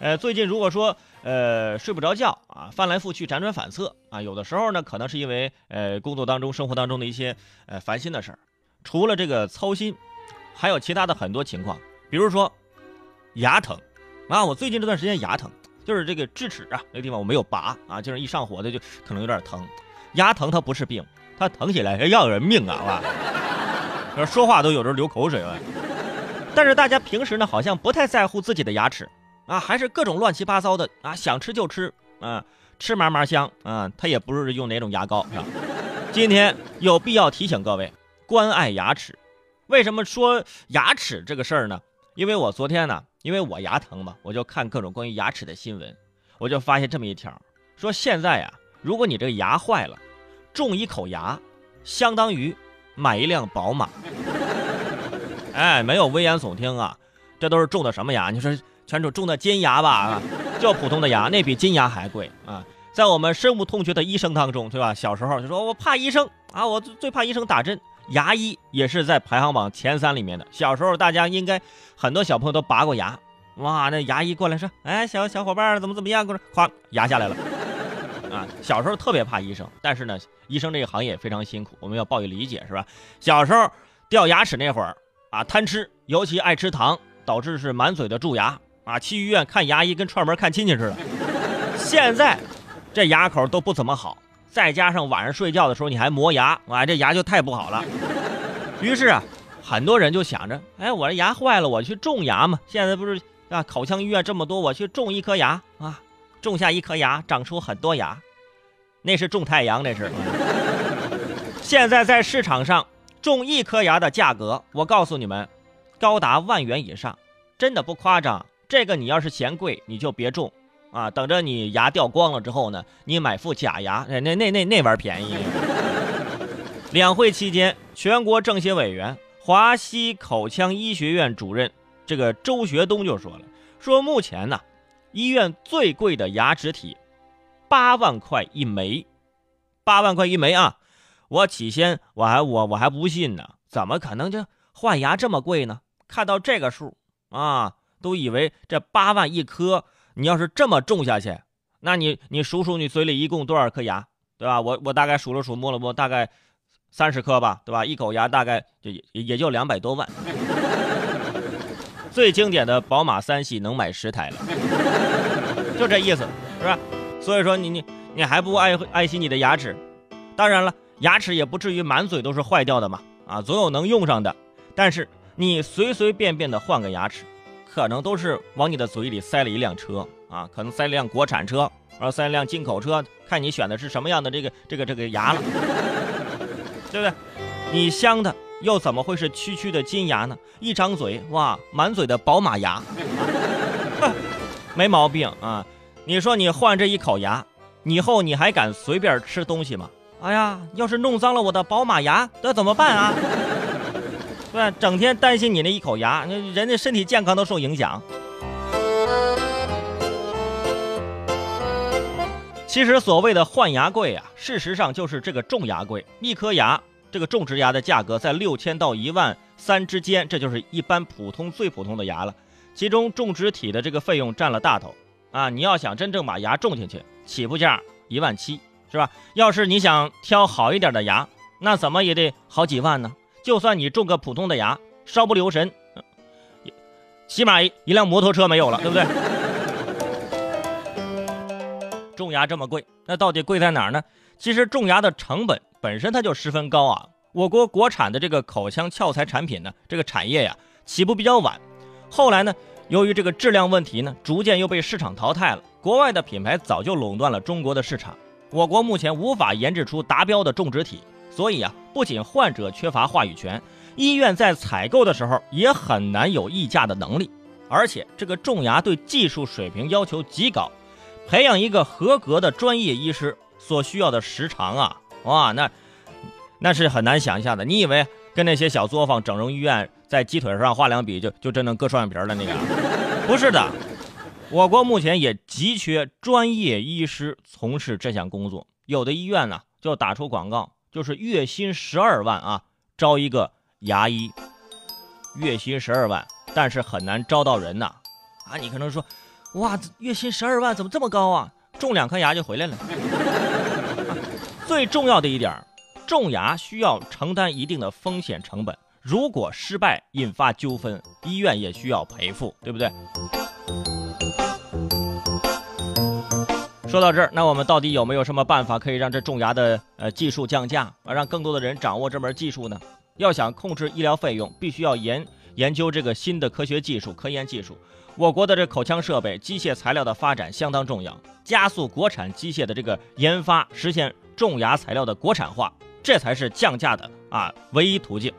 呃，最近如果说呃睡不着觉啊，翻来覆去，辗转反侧啊，有的时候呢，可能是因为呃工作当中、生活当中的一些呃烦心的事儿。除了这个操心，还有其他的很多情况，比如说牙疼啊，我最近这段时间牙疼，就是这个智齿啊那个地方我没有拔啊，就是一上火的就可能有点疼。牙疼它不是病，它疼起来要人命啊，哇！说话都有时候流口水了。但是大家平时呢，好像不太在乎自己的牙齿。啊，还是各种乱七八糟的啊，想吃就吃啊，吃嘛嘛香啊，他也不是用哪种牙膏是吧？今天有必要提醒各位关爱牙齿。为什么说牙齿这个事儿呢？因为我昨天呢，因为我牙疼嘛，我就看各种关于牙齿的新闻，我就发现这么一条，说现在呀，如果你这个牙坏了，种一口牙，相当于买一辆宝马。哎，没有危言耸听啊，这都是种的什么牙？你说？全种种的金牙吧啊，就普通的牙，那比金牙还贵啊！在我们深恶痛绝的医生当中，对吧？小时候就说我怕医生啊，我最怕医生打针，牙医也是在排行榜前三里面的。小时候大家应该很多小朋友都拔过牙，哇，那牙医过来说，哎，小小伙伴怎么怎么样？过来，咵，牙下来了啊！小时候特别怕医生，但是呢，医生这个行业非常辛苦，我们要报以理解，是吧？小时候掉牙齿那会儿啊，贪吃，尤其爱吃糖，导致是满嘴的蛀牙。啊，去医院看牙医跟串门看亲戚似的。现在这牙口都不怎么好，再加上晚上睡觉的时候你还磨牙，啊，这牙就太不好了。于是啊，很多人就想着，哎，我这牙坏了，我去种牙嘛。现在不是啊，口腔医院这么多，我去种一颗牙啊，种下一颗牙，长出很多牙，那是种太阳，那是。现在在市场上种一颗牙的价格，我告诉你们，高达万元以上，真的不夸张。这个你要是嫌贵，你就别种，啊，等着你牙掉光了之后呢，你买副假牙，那那那那那玩意儿便宜。两会期间，全国政协委员、华西口腔医学院主任这个周学东就说了，说目前呢，医院最贵的牙植体，八万块一枚，八万块一枚啊！我起先我还我我还不信呢，怎么可能就换牙这么贵呢？看到这个数啊！都以为这八万一颗，你要是这么种下去，那你你数数你嘴里一共多少颗牙，对吧？我我大概数了数，摸了摸，大概三十颗吧，对吧？一口牙大概就也也就两百多万。最经典的宝马三系能买十台了，就这意思，是吧？所以说你你你还不爱爱惜你的牙齿？当然了，牙齿也不至于满嘴都是坏掉的嘛，啊，总有能用上的。但是你随随便便的换个牙齿。可能都是往你的嘴里塞了一辆车啊，可能塞了辆国产车，然后塞了辆进口车，看你选的是什么样的这个这个这个牙了，对不对？你镶的又怎么会是区区的金牙呢？一张嘴哇，满嘴的宝马牙，没毛病啊！你说你换这一口牙，以后你还敢随便吃东西吗？哎呀，要是弄脏了我的宝马牙，那怎么办啊？对，整天担心你那一口牙，那人家身体健康都受影响。其实所谓的换牙贵啊，事实上就是这个种牙贵。一颗牙，这个种植牙的价格在六千到一万三之间，这就是一般普通最普通的牙了。其中种植体的这个费用占了大头啊！你要想真正把牙种进去，起步价一万七，是吧？要是你想挑好一点的牙，那怎么也得好几万呢？就算你种个普通的牙，稍不留神，起码一一辆摩托车没有了，对不对？种牙这么贵，那到底贵在哪儿呢？其实种牙的成本本身它就十分高啊。我国国产的这个口腔俏材产品呢，这个产业呀起步比较晚，后来呢，由于这个质量问题呢，逐渐又被市场淘汰了。国外的品牌早就垄断了中国的市场，我国目前无法研制出达标的种植体。所以啊，不仅患者缺乏话语权，医院在采购的时候也很难有议价的能力。而且这个种牙对技术水平要求极高，培养一个合格的专业医师所需要的时长啊，哇，那那是很难想象的。你以为跟那些小作坊整容医院在鸡腿上画两笔就就真能割双眼皮了那个？不是的，我国目前也急缺专业医师从事这项工作，有的医院呢就打出广告。就是月薪十二万啊，招一个牙医。月薪十二万，但是很难招到人呐。啊，你可能说，哇，月薪十二万怎么这么高啊？种两颗牙就回来了。最重要的一点，种牙需要承担一定的风险成本，如果失败引发纠纷，医院也需要赔付，对不对？说到这儿，那我们到底有没有什么办法可以让这种牙的呃技术降价啊，让更多的人掌握这门技术呢？要想控制医疗费用，必须要研研究这个新的科学技术、科研技术。我国的这口腔设备、机械材料的发展相当重要，加速国产机械的这个研发，实现种牙材料的国产化，这才是降价的啊唯一途径。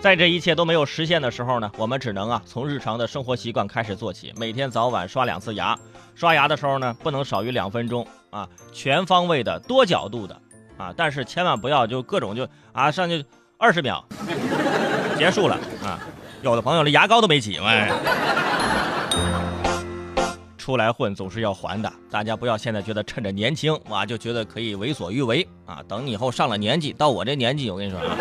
在这一切都没有实现的时候呢，我们只能啊从日常的生活习惯开始做起，每天早晚刷两次牙，刷牙的时候呢不能少于两分钟啊，全方位的、多角度的啊，但是千万不要就各种就啊上去二十秒结束了啊，有的朋友连牙膏都没挤嘛。出来混总是要还的，大家不要现在觉得趁着年轻哇就觉得可以为所欲为啊，等以后上了年纪，到我这年纪，我跟你说啊。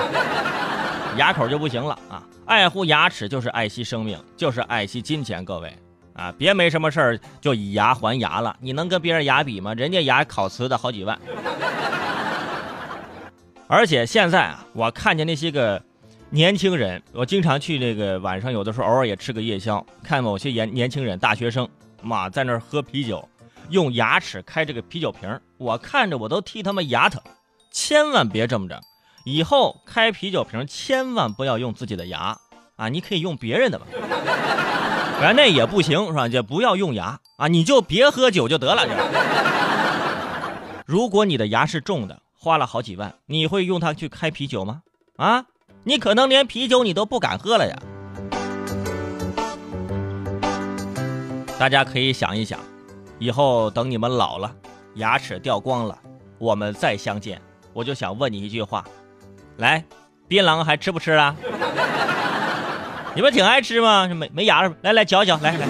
牙口就不行了啊！爱护牙齿就是爱惜生命，就是爱惜金钱。各位啊，别没什么事儿就以牙还牙了。你能跟别人牙比吗？人家牙烤瓷的好几万。而且现在啊，我看见那些个年轻人，我经常去那个晚上，有的时候偶尔也吃个夜宵，看某些年年轻人、大学生，妈在那儿喝啤酒，用牙齿开这个啤酒瓶我看着我都替他们牙疼。千万别这么着。以后开啤酒瓶千万不要用自己的牙啊！你可以用别人的吧，反正那也不行是吧？就不要用牙啊！你就别喝酒就得了。如果你的牙是重的，花了好几万，你会用它去开啤酒吗？啊，你可能连啤酒你都不敢喝了呀！大家可以想一想，以后等你们老了，牙齿掉光了，我们再相见，我就想问你一句话。来，槟榔还吃不吃了？你不挺爱吃吗？没没牙？来来嚼嚼，来来。